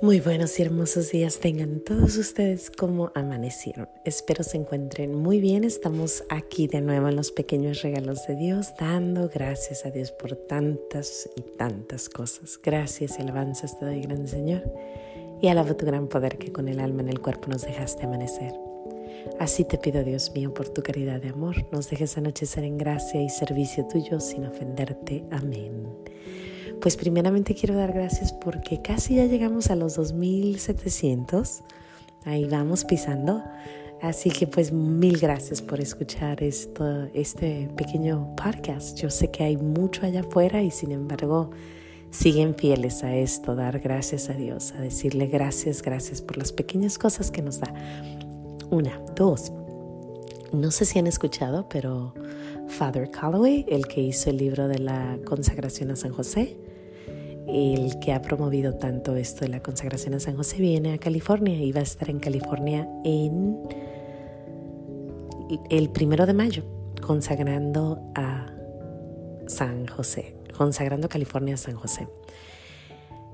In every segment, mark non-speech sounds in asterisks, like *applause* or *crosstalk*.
Muy buenos y hermosos días tengan todos ustedes como amanecieron. Espero se encuentren muy bien. Estamos aquí de nuevo en los pequeños regalos de Dios, dando gracias a Dios por tantas y tantas cosas. Gracias y alabanzas te doy, gran Señor. Y alabo tu gran poder que con el alma en el cuerpo nos dejaste amanecer. Así te pido, Dios mío, por tu caridad de amor, nos dejes anochecer en gracia y servicio tuyo sin ofenderte. Amén. Pues primeramente quiero dar gracias porque casi ya llegamos a los 2700. Ahí vamos pisando. Así que pues mil gracias por escuchar esto, este pequeño podcast. Yo sé que hay mucho allá afuera y sin embargo siguen fieles a esto, dar gracias a Dios, a decirle gracias, gracias por las pequeñas cosas que nos da. Una, dos. No sé si han escuchado, pero Father Calloway, el que hizo el libro de la consagración a San José, el que ha promovido tanto esto de la consagración a San José, viene a California y va a estar en California en el primero de mayo, consagrando a San José, consagrando California a San José.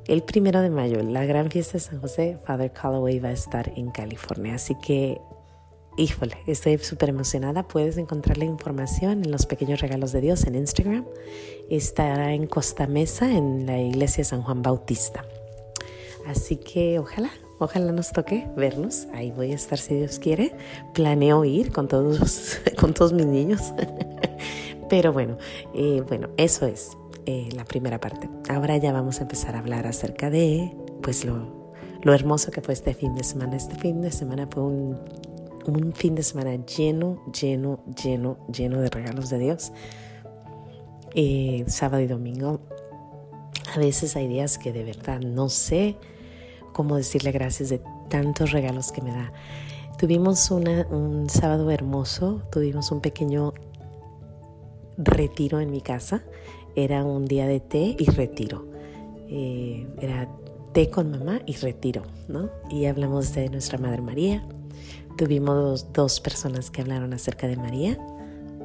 El primero de mayo, la gran fiesta de San José, Father Calloway va a estar en California. Así que Híjole, estoy súper emocionada. Puedes encontrar la información en los pequeños regalos de Dios en Instagram. Estará en Costa Mesa, en la iglesia de San Juan Bautista. Así que ojalá, ojalá nos toque vernos. Ahí voy a estar si Dios quiere. Planeo ir con todos, *laughs* con todos mis niños. *laughs* Pero bueno, eh, bueno, eso es eh, la primera parte. Ahora ya vamos a empezar a hablar acerca de, pues lo, lo hermoso que fue este fin de semana. Este fin de semana fue un un fin de semana lleno, lleno, lleno, lleno de regalos de Dios. Eh, sábado y domingo, a veces hay días que de verdad no sé cómo decirle gracias de tantos regalos que me da. Tuvimos un sábado hermoso, tuvimos un pequeño retiro en mi casa. Era un día de té y retiro. Eh, era té con mamá y retiro, ¿no? Y hablamos de nuestra Madre María, Tuvimos dos personas que hablaron acerca de María,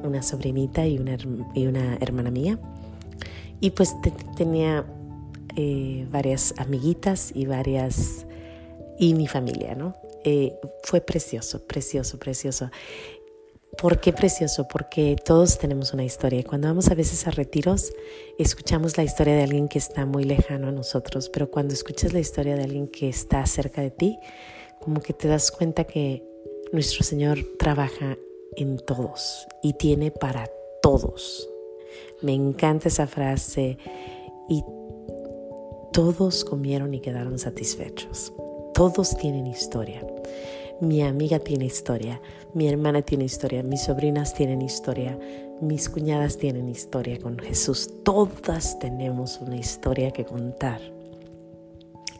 una sobrinita y una, y una hermana mía. Y pues tenía eh, varias amiguitas y varias... y mi familia, ¿no? Eh, fue precioso, precioso, precioso. ¿Por qué precioso? Porque todos tenemos una historia. Cuando vamos a veces a retiros, escuchamos la historia de alguien que está muy lejano a nosotros, pero cuando escuchas la historia de alguien que está cerca de ti, como que te das cuenta que nuestro Señor trabaja en todos y tiene para todos. Me encanta esa frase y todos comieron y quedaron satisfechos. Todos tienen historia. Mi amiga tiene historia, mi hermana tiene historia, mis sobrinas tienen historia, mis cuñadas tienen historia con Jesús. Todas tenemos una historia que contar.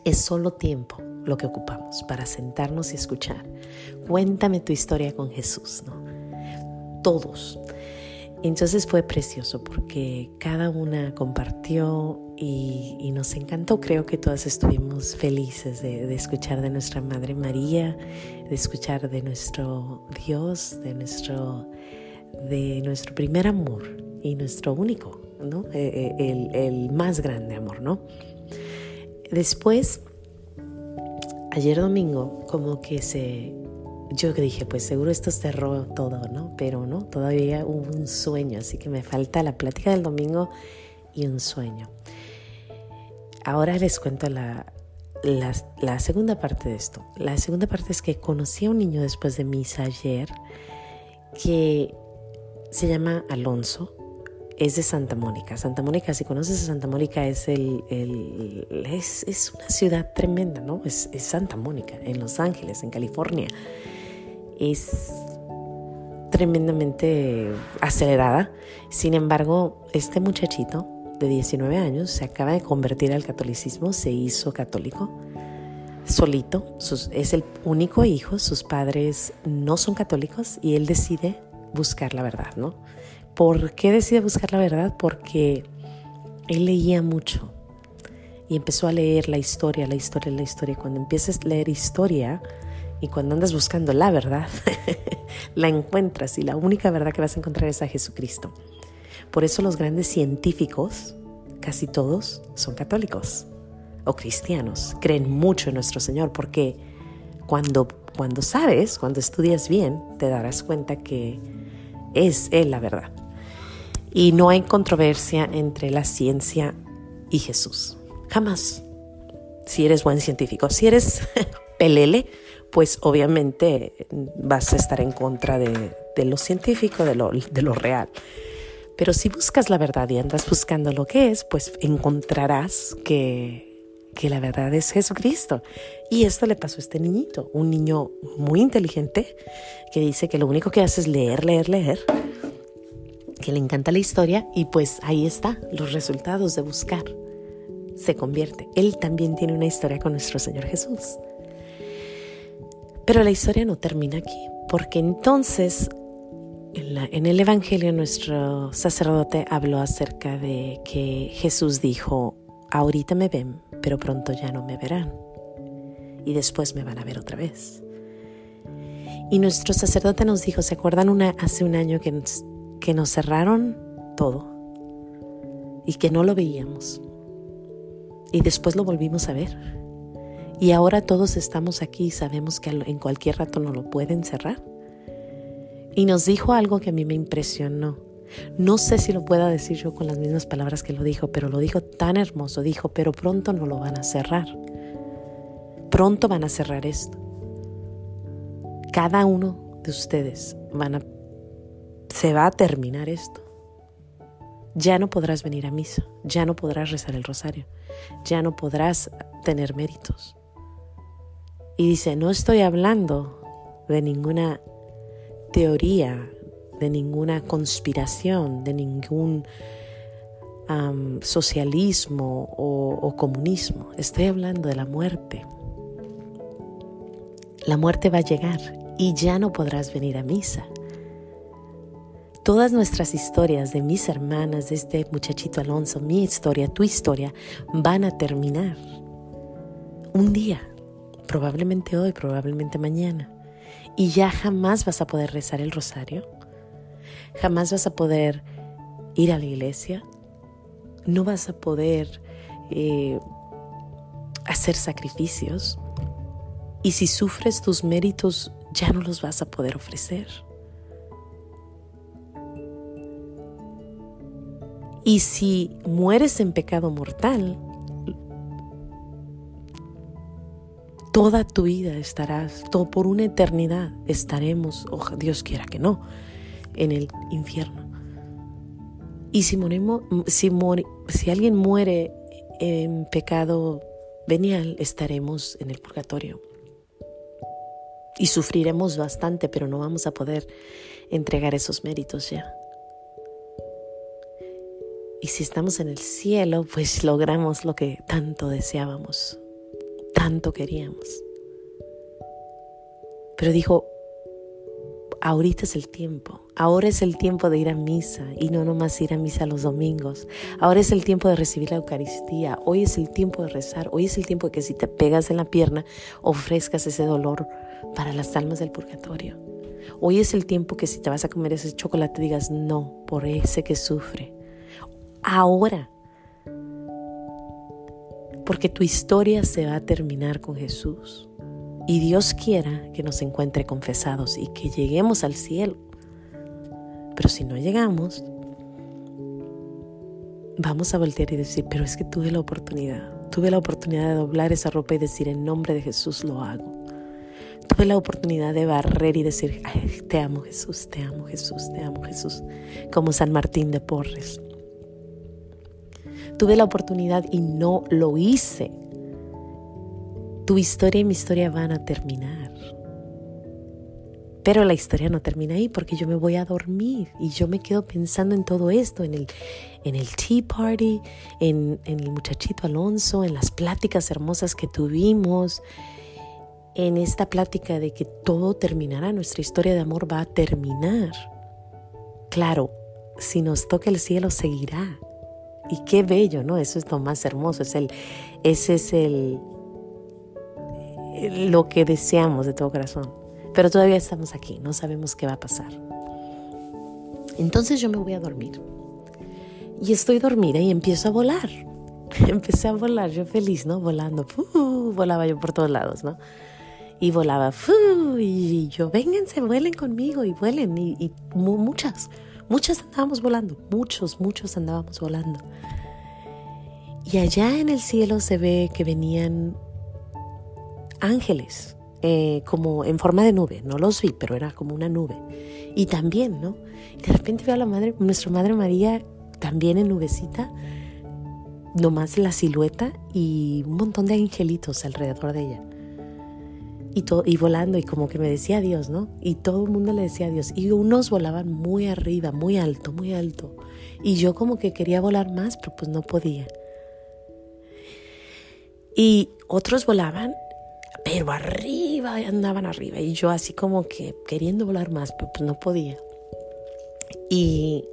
Es solo tiempo lo que ocupamos para sentarnos y escuchar. Cuéntame tu historia con Jesús, ¿no? Todos. Entonces fue precioso porque cada una compartió y, nos encantó. Creo que todas estuvimos felices de, escuchar de nuestra Madre María, de escuchar de nuestro Dios, de nuestro, de nuestro primer amor y nuestro único, ¿no? Eh, eh, el más grande amor, ¿no? Después ayer domingo como que se... Yo dije, pues seguro esto cerró todo, ¿no? Pero no, todavía hubo un sueño, así que me falta la plática del domingo y un sueño. Ahora les cuento la, la, la, segunda parte de esto. La segunda parte es que conocí a un niño después de misa ayer que se llama Alonso es de Santa Mónica. Santa Mónica, si conoces a Santa Mónica, es, es, una ciudad tremenda, ¿no? Es, es, Santa Mónica, en Los Ángeles, en California. Es tremendamente acelerada. Sin embargo, este muchachito de 19 años se acaba de convertir al catolicismo, se hizo católico solito, es el único hijo, sus padres no son católicos y él decide buscar la verdad, ¿no? ¿Por qué decide buscar la verdad? Porque él leía mucho y empezó a leer la historia, la historia, la historia. Cuando empiezas a leer historia y cuando andas buscando la verdad, *laughs* la encuentras y la única verdad que vas a encontrar es a Jesucristo. Por eso los grandes científicos, casi todos, son católicos. o cristianos creen mucho en nuestro Señor porque cuando, cuando sabes, cuando estudias bien, te darás cuenta que es Él la verdad. Y no hay controversia entre la ciencia y Jesús. Jamás. Si eres buen científico, si eres *laughs* pelele, pues obviamente vas a estar en contra de, lo científico, de lo, de lo real. Pero si buscas la verdad y andas buscando lo que es, pues encontrarás que, que la verdad es Jesucristo. Y esto le pasó a este niñito, un niño muy inteligente que dice que lo único que hace es leer, leer, leer que le encanta la historia y pues ahí está, los resultados de buscar. Se convierte. Él también tiene una historia con nuestro Señor Jesús. Pero la historia no termina aquí, porque entonces en, el Evangelio nuestro sacerdote habló acerca de que Jesús dijo, ahorita me ven, pero pronto ya no me verán. Y después me van a ver otra vez. Y nuestro sacerdote nos dijo, ¿se acuerdan una, hace un año que que nos cerraron todo y que no lo veíamos. Y después lo volvimos a ver. Y ahora todos estamos aquí y sabemos que en cualquier rato nos lo pueden cerrar. Y nos dijo algo que a mí me impresionó. No sé si lo pueda decir yo con las mismas palabras que lo dijo, pero lo dijo tan hermoso. Dijo, pero pronto no lo van a cerrar. Pronto van a cerrar esto. Cada uno de ustedes van a se va a terminar esto. Ya no podrás venir a misa, ya no podrás rezar el rosario, ya no podrás tener méritos. Y dice, no estoy hablando de ninguna teoría, de ninguna conspiración, de ningún socialismo o comunismo. Estoy hablando de la muerte. La muerte va a llegar y ya no podrás venir a misa Todas nuestras historias de mis hermanas, de este muchachito Alonso, mi historia, tu historia, van a terminar. Un día, probablemente hoy, probablemente mañana. Y ya jamás vas a poder rezar el rosario. Jamás vas a poder ir a la iglesia. No vas a poder eh, hacer sacrificios. Y si sufres tus méritos, ya no los vas a poder ofrecer. Y si mueres en pecado mortal, toda tu vida estarás, todo por una eternidad estaremos, ojalá Dios quiera que no, en el infierno. Y si, moremos, si, si alguien muere en pecado venial, estaremos en el purgatorio. Y sufriremos bastante, pero no vamos a poder entregar esos méritos ya. Y si estamos en el cielo, pues logramos lo que tanto deseábamos, tanto queríamos. Pero dijo, ahorita es el tiempo, ahora es el tiempo de ir a misa y no nomás ir a misa los domingos, ahora es el tiempo de recibir la Eucaristía, hoy es el tiempo de rezar, hoy es el tiempo de que si te pegas en la pierna ofrezcas ese dolor para las almas del purgatorio. Hoy es el tiempo que si te vas a comer ese chocolate digas no por ese que sufre ahora. Porque tu historia se va a terminar con Jesús. Y Dios quiera que nos encuentre confesados y que lleguemos al cielo. Pero si no llegamos, vamos a voltear y decir, pero es que tuve la oportunidad. Tuve la oportunidad de doblar esa ropa y decir, en nombre de Jesús lo hago. Tuve la oportunidad de barrer y decir, te amo Jesús, te amo Jesús, te amo Jesús, como San Martín de Porres. Tuve la oportunidad y no lo hice. Tu historia y mi historia van a terminar. Pero la historia no termina ahí porque yo me voy a dormir y yo me quedo pensando en todo esto, en el, en el tea party, en, en el muchachito Alonso, en las pláticas hermosas que tuvimos, en esta plática de que todo terminará, nuestra historia de amor va a terminar. Claro, si nos toca el cielo, seguirá. Y qué bello, ¿no? Eso es lo más hermoso, es el, ese es el, lo que deseamos de todo corazón. Pero todavía estamos aquí, no sabemos qué va a pasar. Entonces yo me voy a dormir. Y estoy dormida y empiezo a volar. *laughs* empecé a volar, yo feliz, ¿no? Volando, volaba yo por todos lados, ¿no? Y volaba, y yo, vénganse, vuelen conmigo y vuelen. Y, y muchas, muchas andábamos volando, muchos, muchos andábamos volando. Y allá en el cielo se ve que venían ángeles, eh, como en forma de nube. No los vi, pero era como una nube. Y también, ¿no? De repente veo a la madre, nuestra madre María, también en nubecita, nomás la silueta y un montón de angelitos alrededor de ella. Y, todo, y volando, y como que me decía adiós, ¿no? Y todo el mundo le decía adiós. Y unos volaban muy arriba, muy alto, muy alto. Y yo como que quería volar más, pero pues no podía. Y otros volaban pero arriba, andaban arriba. Y yo así como que queriendo volar más, pero pues no podía. Y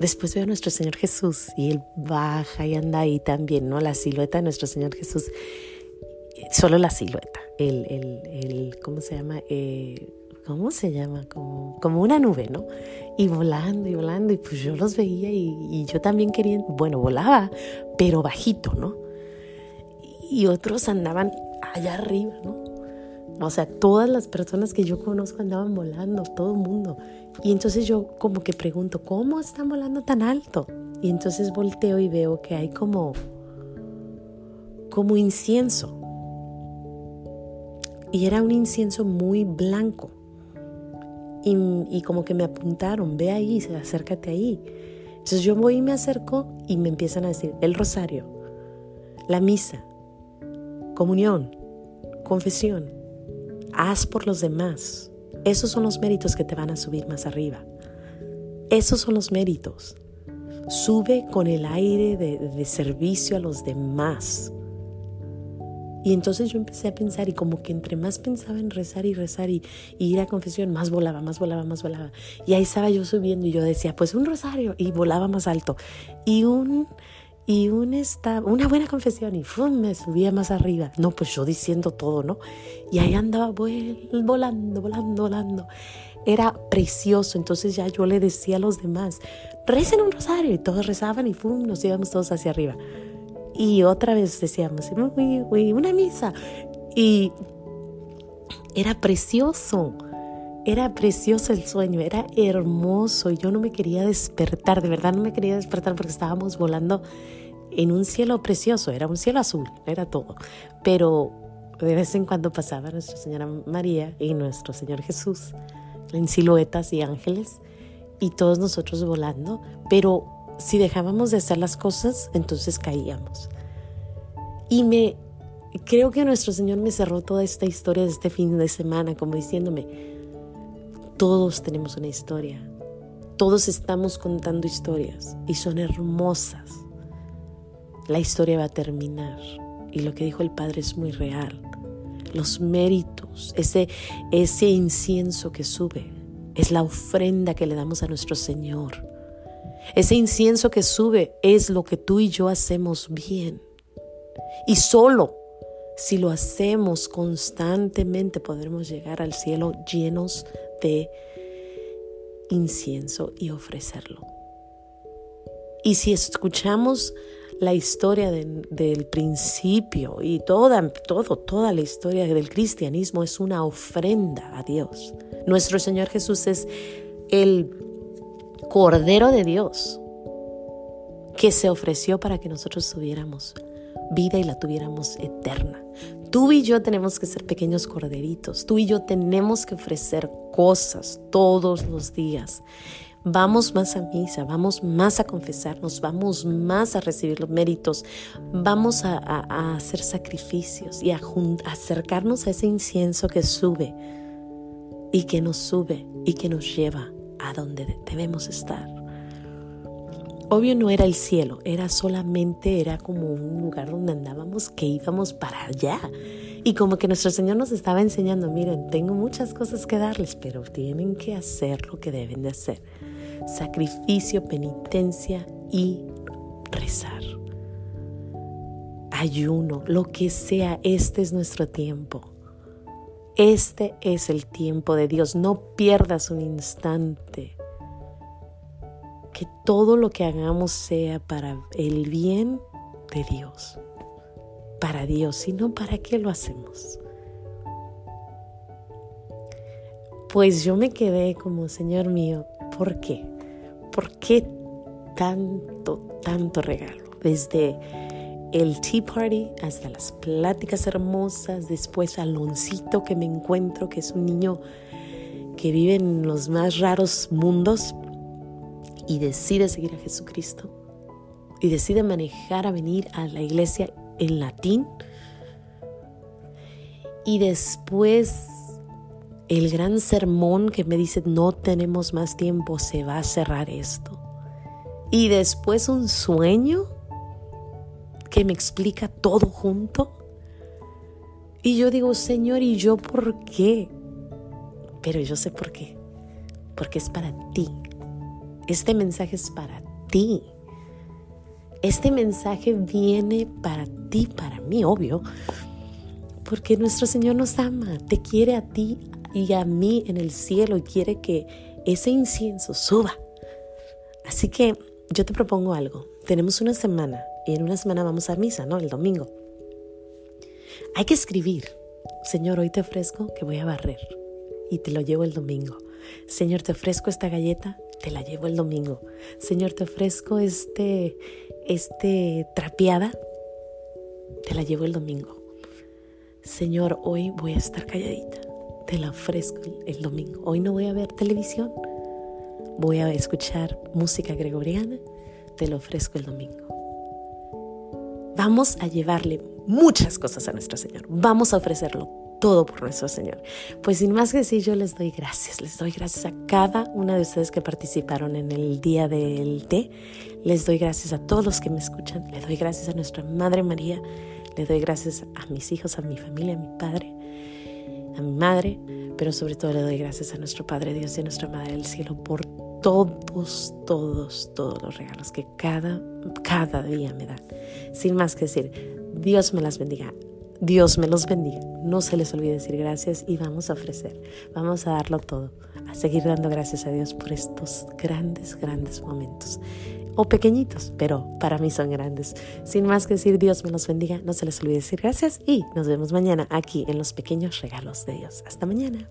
después veo a nuestro Señor Jesús y Él baja y anda ahí también, ¿no? La silueta de nuestro Señor Jesús, solo la silueta, el, el, el ¿cómo se llama? Eh, ¿Cómo se llama? Como, como una nube, ¿no? Y volando y volando, y pues yo los veía y, yo también quería, bueno, volaba, pero bajito, ¿no? Y otros andaban allá arriba, ¿no? O sea, todas las personas que yo conozco andaban volando, todo el mundo. Y entonces yo como que pregunto, ¿cómo están volando tan alto? Y entonces volteo y veo que hay como, como incienso. Y era un incienso muy blanco. Y, y como que me apuntaron, ve ahí, acércate ahí. Entonces yo voy y me acerco y me empiezan a decir, el rosario, la misa, comunión, confesión. Haz por los demás. Esos son los méritos que te van a subir más arriba. Esos son los méritos. Sube con el aire de, servicio a los demás. Y entonces yo empecé a pensar y como que entre más pensaba en rezar y rezar y, y, ir a confesión, más volaba, más volaba, más volaba. Y ahí estaba yo subiendo y yo decía, pues un rosario y volaba más alto. Y un y un una buena confesión y me subía más arriba. No, pues yo diciendo todo, ¿no? Y ahí andaba volando, volando, volando. Era precioso. Entonces ya yo le decía a los demás, recen un rosario. Y todos rezaban y ¡fum! nos íbamos todos hacia arriba. Y otra vez decíamos, una misa. Y era precioso. Era precioso el sueño, era hermoso. Yo no me quería despertar, de verdad no me quería despertar porque estábamos volando en un cielo precioso, era un cielo azul, era todo. Pero de vez en cuando pasaba Nuestra Señora María y nuestro Señor Jesús en siluetas y ángeles y todos nosotros volando, pero si dejábamos de hacer las cosas, entonces caíamos. Y me creo que nuestro Señor me cerró toda esta historia de este fin de semana como diciéndome, todos tenemos una historia. Todos estamos contando historias y son hermosas. La historia va a terminar y lo que dijo el Padre es muy real. Los méritos, ese, ese incienso que sube, es la ofrenda que le damos a nuestro Señor. Ese incienso que sube es lo que tú y yo hacemos bien. Y solo si lo hacemos constantemente podremos llegar al cielo llenos de incienso y ofrecerlo. Y si escuchamos la historia del principio y toda, todo, toda la historia del cristianismo es una ofrenda a Dios. Nuestro Señor Jesús es el Cordero de Dios que se ofreció para que nosotros tuviéramos vida y la tuviéramos eterna. Tú y yo tenemos que ser pequeños corderitos. Tú y yo tenemos que ofrecer cosas todos los días. Vamos más a misa, vamos más a confesarnos, vamos más a recibir los méritos, vamos a, hacer sacrificios y a acercarnos a ese incienso que sube y que nos sube y que nos lleva a donde debemos estar. Obvio no era el cielo, era solamente, era como un lugar donde andábamos que íbamos para allá. Y como que nuestro Señor nos estaba enseñando, miren, tengo muchas cosas que darles, pero tienen que hacer lo que deben de hacer. Sacrificio, penitencia y rezar. Ayuno, lo que sea, este es nuestro tiempo. Este es el tiempo de Dios. No pierdas un instante que todo lo que hagamos sea para el bien de Dios, para Dios, sino para qué lo hacemos. Pues yo me quedé como, Señor mío, ¿por qué? ¿Por qué tanto, tanto regalo? Desde el tea party hasta las pláticas hermosas, después Aloncito que me encuentro, que es un niño que vive en los más raros mundos y decide seguir a Jesucristo y decide manejar a venir a la iglesia en latín. Y después el gran sermón que me dice no tenemos más tiempo, se va a cerrar esto. Y después un sueño que me explica todo junto. Y yo digo, Señor, ¿y yo por qué? Pero yo sé por qué. Porque es para ti. Este mensaje es para ti. Este mensaje viene para ti, para mí, obvio. Porque nuestro Señor nos ama, te quiere a ti y a mí en el cielo y quiere que ese incienso suba. Así que yo te propongo algo. Tenemos una semana y en una semana vamos a misa, ¿no? El domingo. Hay que escribir. Señor, hoy te ofrezco que voy a barrer y te lo llevo el domingo. Señor, te ofrezco esta galleta, te la llevo el domingo. Señor, te ofrezco este, este trapeada, te la llevo el domingo. Señor, hoy voy a estar calladita, te la ofrezco el domingo. Hoy no voy a ver televisión, voy a escuchar música gregoriana, te lo ofrezco el domingo. Vamos a llevarle muchas cosas a nuestro Señor. Vamos a ofrecerlo todo por nuestro Señor. Pues sin más que decir, yo les doy gracias. Les doy gracias a cada una de ustedes que participaron en el día del té. Les doy gracias a todos los que me escuchan. Le doy gracias a nuestra Madre María. Le doy gracias a mis hijos, a mi familia, a mi padre, a mi madre. Pero sobre todo le doy gracias a nuestro Padre Dios y a nuestra Madre del Cielo por todos, todos, todos los regalos que cada, cada día me dan. Sin más que decir, Dios me las bendiga. Dios me los bendiga. No se les olvide decir gracias y vamos a ofrecer, vamos a darlo todo, a seguir dando gracias a Dios por estos grandes, grandes momentos. O pequeñitos, pero para mí son grandes. Sin más que decir, Dios me los bendiga. No se les olvide decir gracias y nos vemos mañana aquí en los pequeños regalos de Dios. Hasta mañana.